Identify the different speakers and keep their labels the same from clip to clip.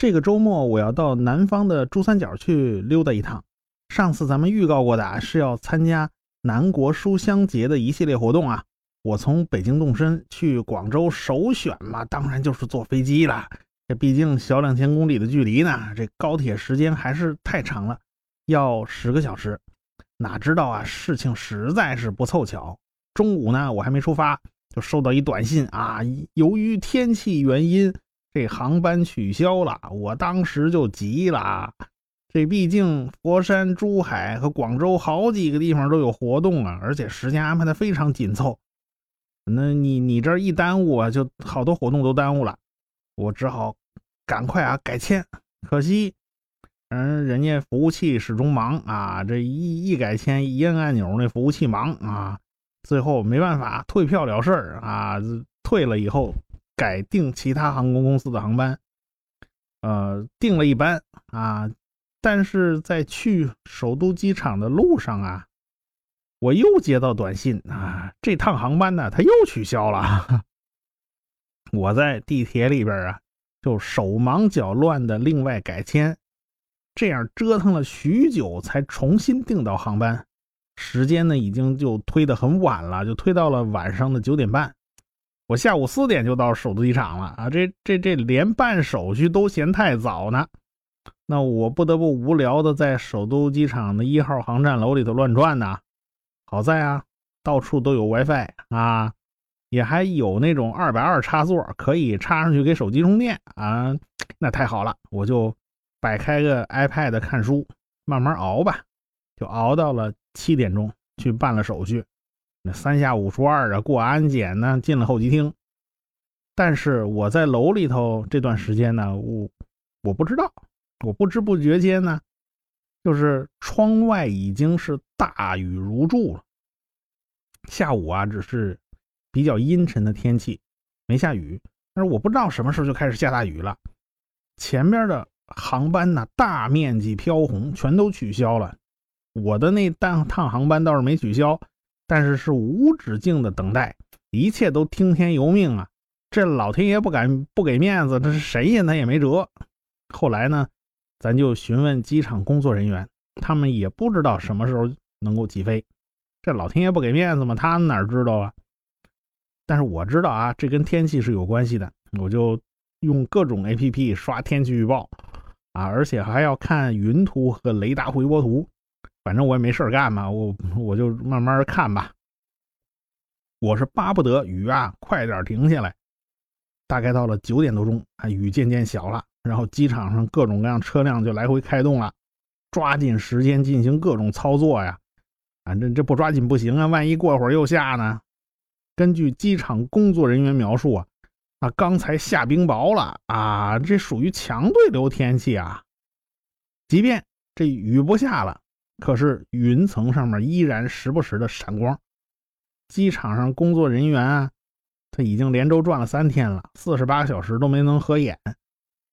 Speaker 1: 这个周末我要到南方的珠三角去溜达一趟。上次咱们预告过的啊是要参加南国书香节的一系列活动啊。我从北京动身去广州，首选嘛，当然就是坐飞机了。这毕竟小两千公里的距离呢，这高铁时间还是太长了，要十个小时。哪知道啊，事情实在是不凑巧。中午呢，我还没出发，就收到一短信啊，由于天气原因，这航班取消了。我当时就急了，这毕竟佛山、珠海和广州好几个地方都有活动啊，而且时间安排的非常紧凑。那你你这一耽误啊，就好多活动都耽误了。我只好赶快啊改签，可惜，嗯，人家服务器始终忙啊。这一一改签，一摁按钮，那服务器忙啊。最后没办法，退票了事儿啊。退了以后，改订其他航空公司的航班，呃，订了一班啊。但是在去首都机场的路上啊。我又接到短信啊，这趟航班呢，它又取消了。我在地铁里边啊，就手忙脚乱的另外改签，这样折腾了许久才重新订到航班。时间呢，已经就推得很晚了，就推到了晚上的九点半。我下午四点就到首都机场了啊，这这这连办手续都嫌太早呢。那我不得不无聊的在首都机场的一号航站楼里头乱转呢。好在啊，到处都有 WiFi 啊，也还有那种二百二插座，可以插上去给手机充电啊，那太好了。我就摆开个 iPad 看书，慢慢熬吧，就熬到了七点钟去办了手续。那三下五除二啊，过安检呢，进了候机厅。但是我在楼里头这段时间呢，我我不知道，我不知不觉间呢。就是窗外已经是大雨如注了。下午啊，只是比较阴沉的天气，没下雨。但是我不知道什么时候就开始下大雨了。前边的航班呢，大面积飘红，全都取消了。我的那趟趟航班倒是没取消，但是是无止境的等待，一切都听天由命啊！这老天爷不敢不给面子，这是谁呀？他也没辙。后来呢？咱就询问机场工作人员，他们也不知道什么时候能够起飞。这老天爷不给面子吗？他们哪知道啊？但是我知道啊，这跟天气是有关系的。我就用各种 APP 刷天气预报啊，而且还要看云图和雷达回波图。反正我也没事干嘛，我我就慢慢看吧。我是巴不得雨啊快点停下来。大概到了九点多钟，啊，雨渐渐小了。然后机场上各种各样车辆就来回开动了，抓紧时间进行各种操作呀！反正这不抓紧不行啊，万一过会儿又下呢？根据机场工作人员描述啊，啊刚才下冰雹了啊，这属于强对流天气啊。即便这雨不下了，可是云层上面依然时不时的闪光。机场上工作人员啊，他已经连轴转了三天了，四十八小时都没能合眼。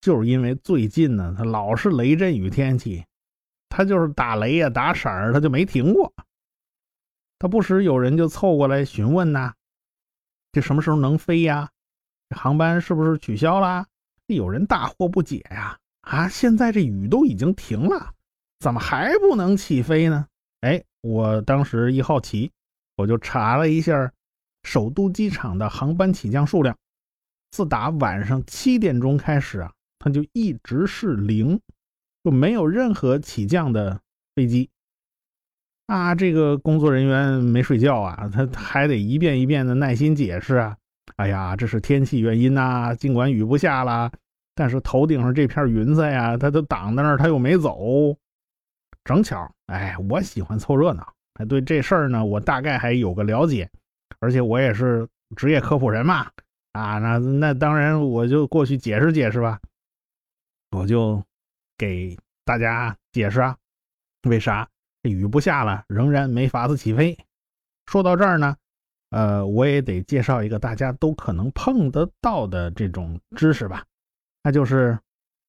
Speaker 1: 就是因为最近呢，他老是雷阵雨天气，他就是打雷呀、打闪儿，他就没停过。他不时有人就凑过来询问呐：“这什么时候能飞呀？这航班是不是取消啦？”有人大惑不解呀：“啊，现在这雨都已经停了，怎么还不能起飞呢？”哎，我当时一好奇，我就查了一下首都机场的航班起降数量，自打晚上七点钟开始啊。它就一直是零，就没有任何起降的飞机啊！这个工作人员没睡觉啊，他还得一遍一遍的耐心解释啊！哎呀，这是天气原因呐，尽管雨不下了，但是头顶上这片云彩呀，它都挡在那儿，它又没走。正巧，哎，我喜欢凑热闹，对这事儿呢，我大概还有个了解，而且我也是职业科普人嘛，啊，那那当然我就过去解释解释吧。我就给大家解释啊，为啥雨不下了，仍然没法子起飞？说到这儿呢，呃，我也得介绍一个大家都可能碰得到的这种知识吧，那就是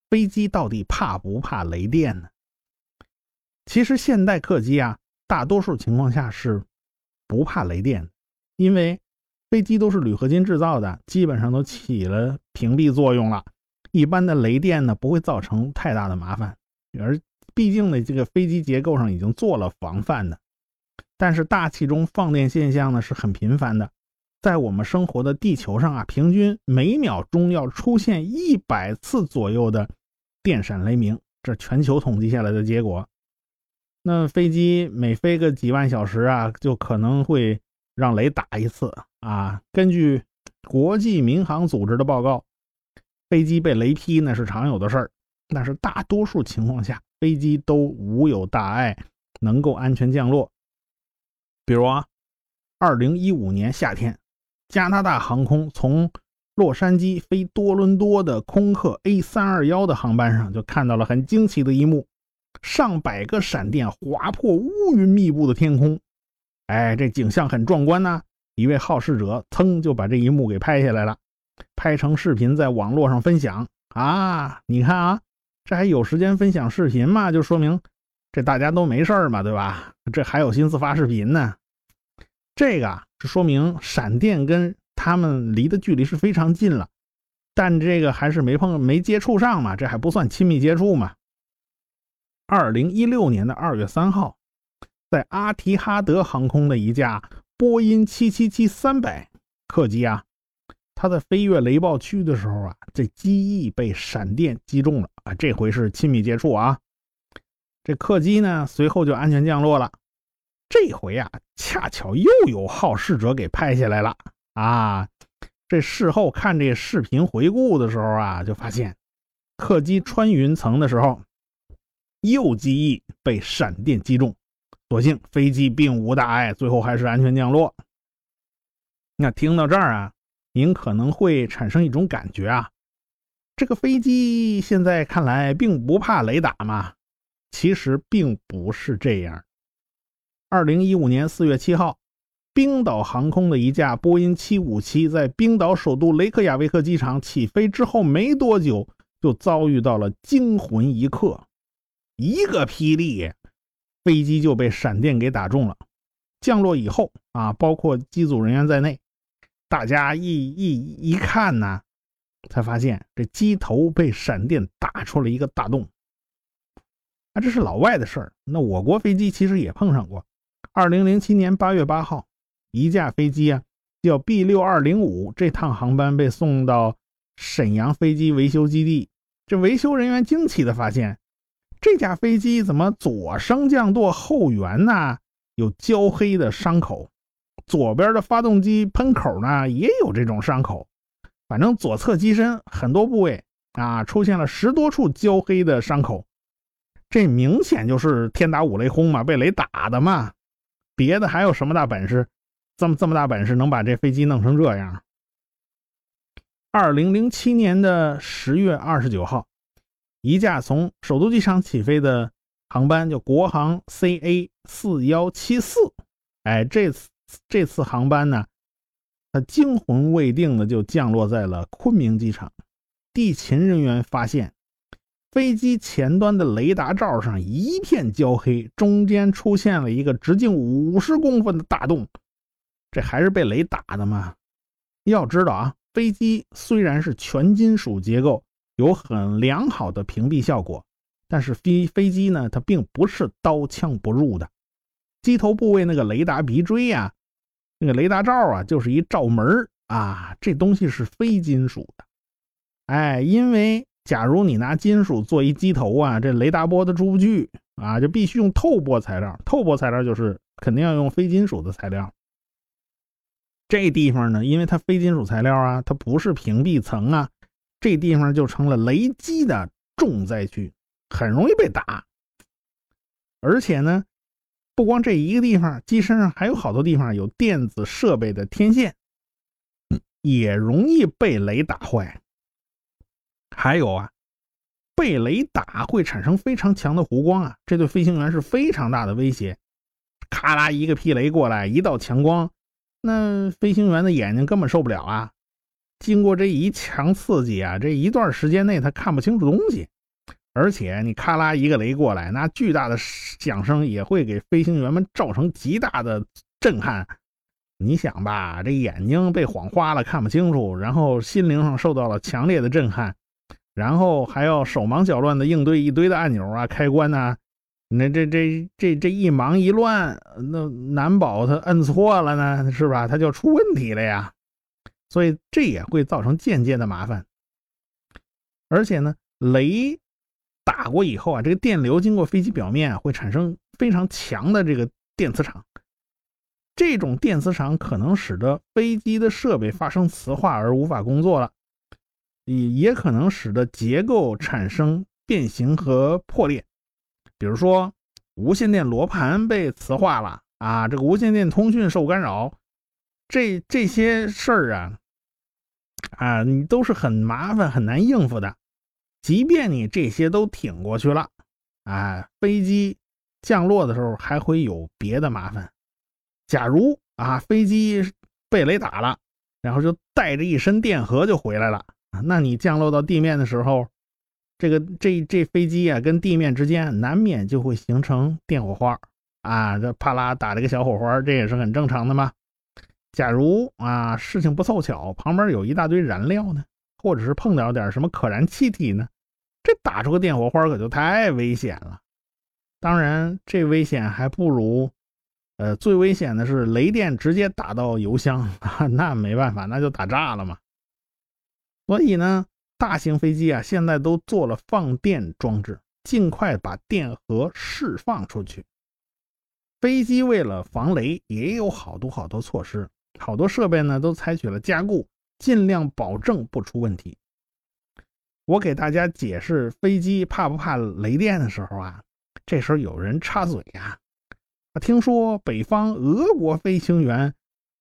Speaker 1: 飞机到底怕不怕雷电呢？其实现代客机啊，大多数情况下是不怕雷电，因为飞机都是铝合金制造的，基本上都起了屏蔽作用了。一般的雷电呢不会造成太大的麻烦，而毕竟呢这个飞机结构上已经做了防范的。但是大气中放电现象呢是很频繁的，在我们生活的地球上啊，平均每秒钟要出现一百次左右的电闪雷鸣，这全球统计下来的结果。那飞机每飞个几万小时啊，就可能会让雷打一次啊。根据国际民航组织的报告。飞机被雷劈那是常有的事儿，但是大多数情况下飞机都无有大碍，能够安全降落。比如啊，二零一五年夏天，加拿大航空从洛杉矶飞多伦多的空客 A 三二幺的航班上，就看到了很惊奇的一幕：上百个闪电划破乌云密布的天空。哎，这景象很壮观呐！一位好事者噌就把这一幕给拍下来了。拍成视频在网络上分享啊！你看啊，这还有时间分享视频吗？就说明这大家都没事嘛，对吧？这还有心思发视频呢？这个是说明闪电跟他们离的距离是非常近了，但这个还是没碰没接触上嘛，这还不算亲密接触嘛。二零一六年的二月三号，在阿提哈德航空的一架波音七七七三百客机啊。它在飞越雷暴区的时候啊，这机翼被闪电击中了啊！这回是亲密接触啊！这客机呢，随后就安全降落了。这回啊，恰巧又有好事者给拍下来了啊！这事后看这视频回顾的时候啊，就发现客机穿云层的时候，右机翼被闪电击中，所幸飞机并无大碍，最后还是安全降落。那听到这儿啊。您可能会产生一种感觉啊，这个飞机现在看来并不怕雷打嘛？其实并不是这样。二零一五年四月七号，冰岛航空的一架波音七五七在冰岛首都雷克雅未克机场起飞之后没多久，就遭遇到了惊魂一刻，一个霹雳，飞机就被闪电给打中了。降落以后啊，包括机组人员在内。大家一一一看呢，才发现这机头被闪电打出了一个大洞。啊，这是老外的事儿。那我国飞机其实也碰上过。二零零七年八月八号，一架飞机啊，叫 B 六二零五，这趟航班被送到沈阳飞机维修基地。这维修人员惊奇的发现，这架飞机怎么左升降舵后缘呢有焦黑的伤口？左边的发动机喷口呢也有这种伤口，反正左侧机身很多部位啊出现了十多处焦黑的伤口，这明显就是天打五雷轰嘛，被雷打的嘛。别的还有什么大本事？这么这么大本事能把这飞机弄成这样？二零零七年的十月二十九号，一架从首都机场起飞的航班叫国航 CA 四幺七四，哎，这次。这次航班呢，它惊魂未定的就降落在了昆明机场。地勤人员发现，飞机前端的雷达罩上一片焦黑，中间出现了一个直径五十公分的大洞。这还是被雷打的吗？要知道啊，飞机虽然是全金属结构，有很良好的屏蔽效果，但是飞飞机呢，它并不是刀枪不入的。机头部位那个雷达鼻锥呀，那个雷达罩啊，就是一罩门啊，这东西是非金属的。哎，因为假如你拿金属做一机头啊，这雷达波它出不去啊，就必须用透波材料。透波材料就是肯定要用非金属的材料。这地方呢，因为它非金属材料啊，它不是屏蔽层啊，这地方就成了雷击的重灾区，很容易被打。而且呢。不光这一个地方，机身上还有好多地方有电子设备的天线，也容易被雷打坏。还有啊，被雷打会产生非常强的弧光啊，这对飞行员是非常大的威胁。咔啦一个霹雷过来，一道强光，那飞行员的眼睛根本受不了啊！经过这一强刺激啊，这一段时间内他看不清楚东西。而且你咔啦一个雷过来，那巨大的响声也会给飞行员们造成极大的震撼。你想吧，这眼睛被晃花了，看不清楚，然后心灵上受到了强烈的震撼，然后还要手忙脚乱的应对一堆的按钮啊、开关呐，那这这这这一忙一乱，那难保他摁错了呢，是吧？他就出问题了呀。所以这也会造成间接的麻烦。而且呢，雷打过以后啊，这个电流经过飞机表面会产生非常强的这个电磁场。这种电磁场可能使得飞机的设备发生磁化而无法工作了，也也可能使得结构产生变形和破裂。比如说，无线电罗盘被磁化了啊，这个无线电通讯受干扰，这这些事儿啊，啊，你都是很麻烦、很难应付的。即便你这些都挺过去了，啊，飞机降落的时候还会有别的麻烦。假如啊，飞机被雷打了，然后就带着一身电荷就回来了，那你降落到地面的时候，这个这这飞机啊跟地面之间难免就会形成电火花啊，这啪啦打这个小火花，这也是很正常的嘛。假如啊事情不凑巧，旁边有一大堆燃料呢，或者是碰到点什么可燃气体呢，这打出个电火花可就太危险了。当然，这危险还不如。呃，最危险的是雷电直接打到油箱啊，那没办法，那就打炸了嘛。所以呢，大型飞机啊，现在都做了放电装置，尽快把电荷释放出去。飞机为了防雷，也有好多好多措施，好多设备呢都采取了加固，尽量保证不出问题。我给大家解释飞机怕不怕雷电的时候啊，这时候有人插嘴呀。啊听说北方俄国飞行员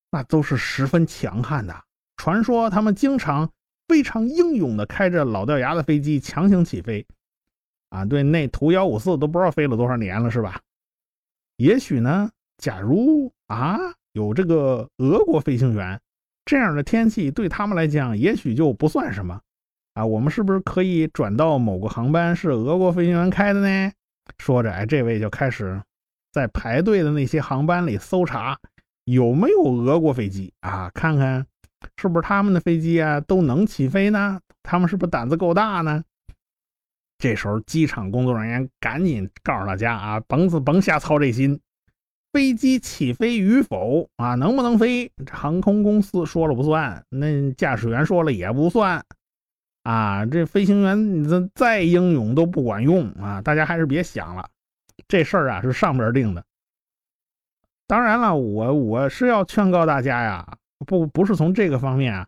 Speaker 1: 那都是十分强悍的，传说他们经常非常英勇的开着老掉牙的飞机强行起飞。啊，对，那图幺五四都不知道飞了多少年了，是吧？也许呢，假如啊有这个俄国飞行员，这样的天气对他们来讲也许就不算什么。啊，我们是不是可以转到某个航班是俄国飞行员开的呢？说着，哎，这位就开始。在排队的那些航班里搜查有没有俄国飞机啊？看看是不是他们的飞机啊都能起飞呢？他们是不是胆子够大呢？这时候机场工作人员赶紧告诉大家啊，甭甭瞎操这心，飞机起飞与否啊，能不能飞，航空公司说了不算，那驾驶员说了也不算啊。这飞行员你这再英勇都不管用啊！大家还是别想了。这事儿啊是上边定的，当然了，我我是要劝告大家呀，不不是从这个方面啊，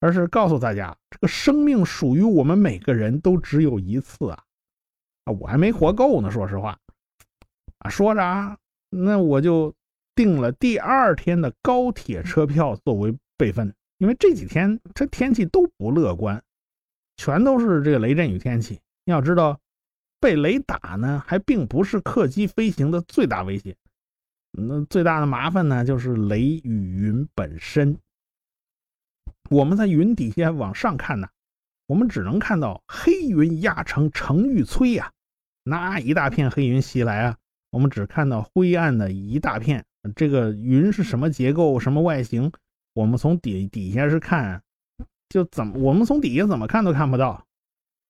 Speaker 1: 而是告诉大家，这个生命属于我们每个人都只有一次啊，啊，我还没活够呢，说实话，啊，说着啊，那我就订了第二天的高铁车票作为备份，因为这几天这天气都不乐观，全都是这个雷阵雨天气，要知道。被雷打呢，还并不是客机飞行的最大威胁。那最大的麻烦呢，就是雷雨云本身。我们在云底下往上看呢，我们只能看到黑云压城城欲摧呀，那一大片黑云袭来啊，我们只看到灰暗的一大片。这个云是什么结构、什么外形？我们从底底下是看，就怎么我们从底下怎么看都看不到，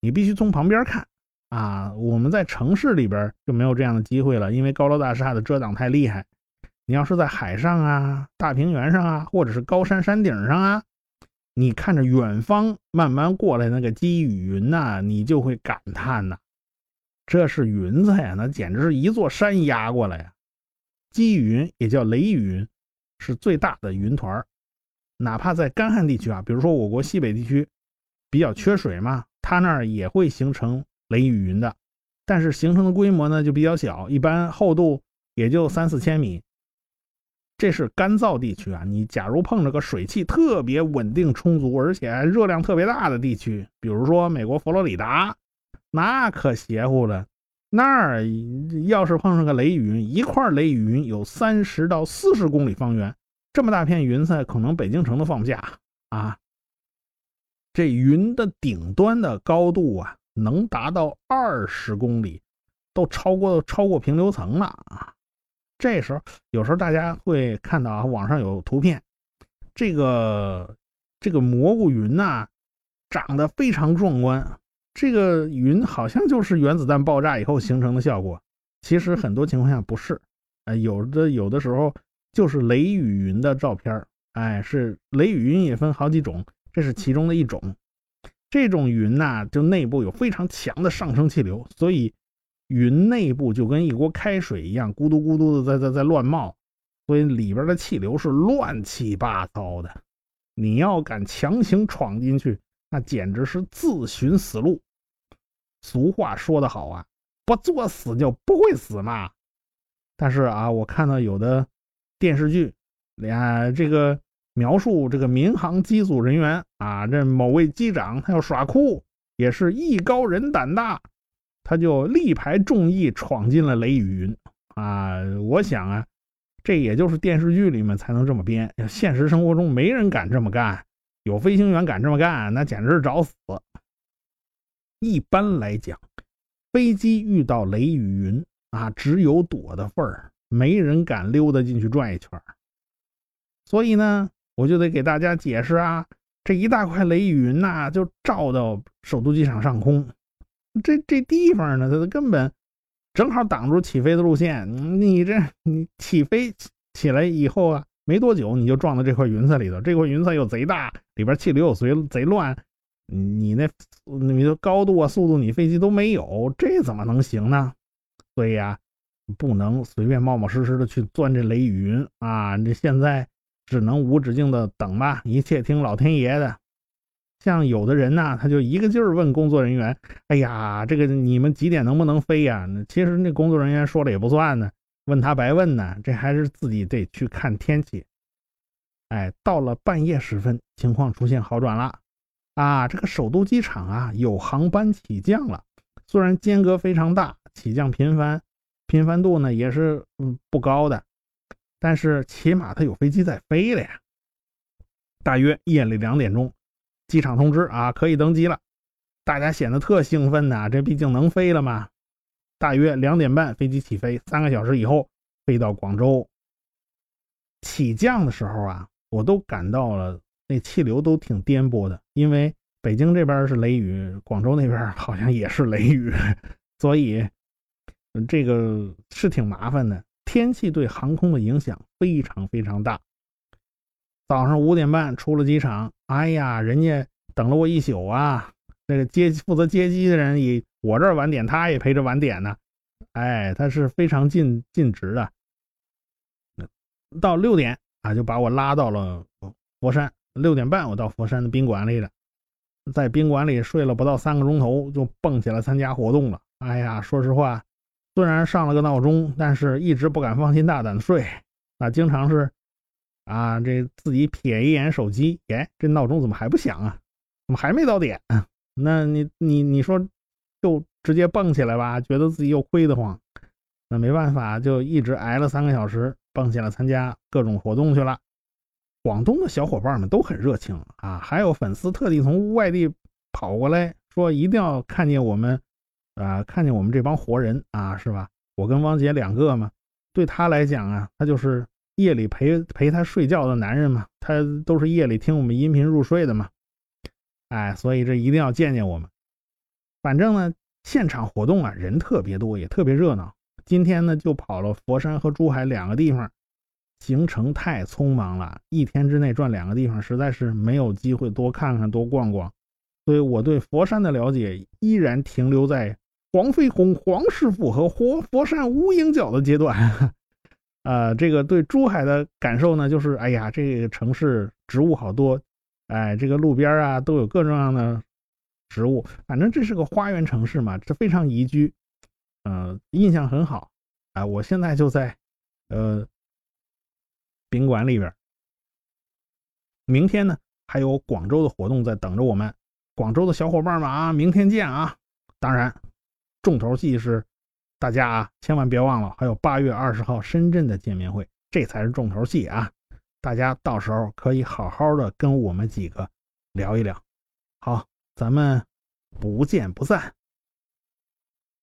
Speaker 1: 你必须从旁边看。啊，我们在城市里边就没有这样的机会了，因为高楼大厦的遮挡太厉害。你要是在海上啊、大平原上啊，或者是高山山顶上啊，你看着远方慢慢过来那个积雨云呐，你就会感叹呐，这是云彩呀，那简直是一座山压过来呀。积云也叫雷雨云，是最大的云团哪怕在干旱地区啊，比如说我国西北地区比较缺水嘛，它那儿也会形成。雷雨云的，但是形成的规模呢就比较小，一般厚度也就三四千米。这是干燥地区啊，你假如碰着个水汽特别稳定充足，而且热量特别大的地区，比如说美国佛罗里达，那可邪乎了。那儿要是碰上个雷雨云，一块雷雨云有三十到四十公里方圆，这么大片云彩，可能北京城都放不下啊。这云的顶端的高度啊。能达到二十公里，都超过超过平流层了啊！这时候有时候大家会看到啊，网上有图片，这个这个蘑菇云呐，长得非常壮观这个云好像就是原子弹爆炸以后形成的效果。其实很多情况下不是，呃，有的有的时候就是雷雨云的照片哎，是雷雨云也分好几种，这是其中的一种。这种云呐，就内部有非常强的上升气流，所以云内部就跟一锅开水一样，咕嘟咕嘟的在在在乱冒，所以里边的气流是乱七八糟的。你要敢强行闯进去，那简直是自寻死路。俗话说得好啊，不作死就不会死嘛。但是啊，我看到有的电视剧，啊，这个描述这个民航机组人员啊，这某位机长他要耍酷，也是艺高人胆大，他就力排众议闯进了雷雨云啊。我想啊。这也就是电视剧里面才能这么编，现实生活中没人敢这么干。有飞行员敢这么干，那简直是找死。一般来讲，飞机遇到雷雨云啊，只有躲的份儿，没人敢溜达进去转一圈。所以呢，我就得给大家解释啊，这一大块雷雨云呐，就照到首都机场上空，这这地方呢，它根本。正好挡住起飞的路线，你这你起飞起来以后啊，没多久你就撞到这块云彩里头。这块云彩又贼大，里边气流又贼贼乱，你那你的高度啊、速度，你飞机都没有，这怎么能行呢？所以啊，不能随便冒冒失失的去钻这雷云啊！这现在只能无止境的等吧，一切听老天爷的。像有的人呢，他就一个劲儿问工作人员：“哎呀，这个你们几点能不能飞呀？”其实那工作人员说了也不算呢，问他白问呢，这还是自己得去看天气。哎，到了半夜时分，情况出现好转了，啊，这个首都机场啊有航班起降了，虽然间隔非常大，起降频繁，频繁度呢也是嗯不高的，但是起码它有飞机在飞了呀。大约夜里两点钟。机场通知啊，可以登机了，大家显得特兴奋呐，这毕竟能飞了嘛。大约两点半，飞机起飞，三个小时以后飞到广州。起降的时候啊，我都感到了那气流都挺颠簸的，因为北京这边是雷雨，广州那边好像也是雷雨，所以这个是挺麻烦的。天气对航空的影响非常非常大。早上五点半出了机场，哎呀，人家等了我一宿啊！那个接负责接机的人也我这儿晚点，他也陪着晚点呢。哎，他是非常尽尽职的。到六点啊，就把我拉到了佛山。六点半我到佛山的宾馆里了，在宾馆里睡了不到三个钟头，就蹦起来参加活动了。哎呀，说实话，虽然上了个闹钟，但是一直不敢放心大胆的睡，那经常是。啊，这自己瞥一眼手机，哎，这闹钟怎么还不响啊？怎么还没到点？那你你你说，就直接蹦起来吧，觉得自己又亏得慌。那没办法，就一直挨了三个小时，蹦起来参加各种活动去了。广东的小伙伴们都很热情啊，还有粉丝特地从外地跑过来，说一定要看见我们，啊，看见我们这帮活人啊，是吧？我跟汪杰两个嘛，对他来讲啊，他就是。夜里陪陪他睡觉的男人嘛，他都是夜里听我们音频入睡的嘛，哎，所以这一定要见见我们。反正呢，现场活动啊，人特别多，也特别热闹。今天呢，就跑了佛山和珠海两个地方，行程太匆忙了，一天之内转两个地方，实在是没有机会多看看、多逛逛。所以我对佛山的了解依然停留在黄飞鸿、黄师傅和活佛山无影脚的阶段。呃，这个对珠海的感受呢，就是哎呀，这个城市植物好多，哎，这个路边啊都有各种各样的植物，反正这是个花园城市嘛，这非常宜居，呃，印象很好。哎，我现在就在呃宾馆里边，明天呢还有广州的活动在等着我们，广州的小伙伴们啊，明天见啊！当然，重头戏是。大家啊，千万别忘了，还有八月二十号深圳的见面会，这才是重头戏啊！大家到时候可以好好的跟我们几个聊一聊。好，咱们不见不散。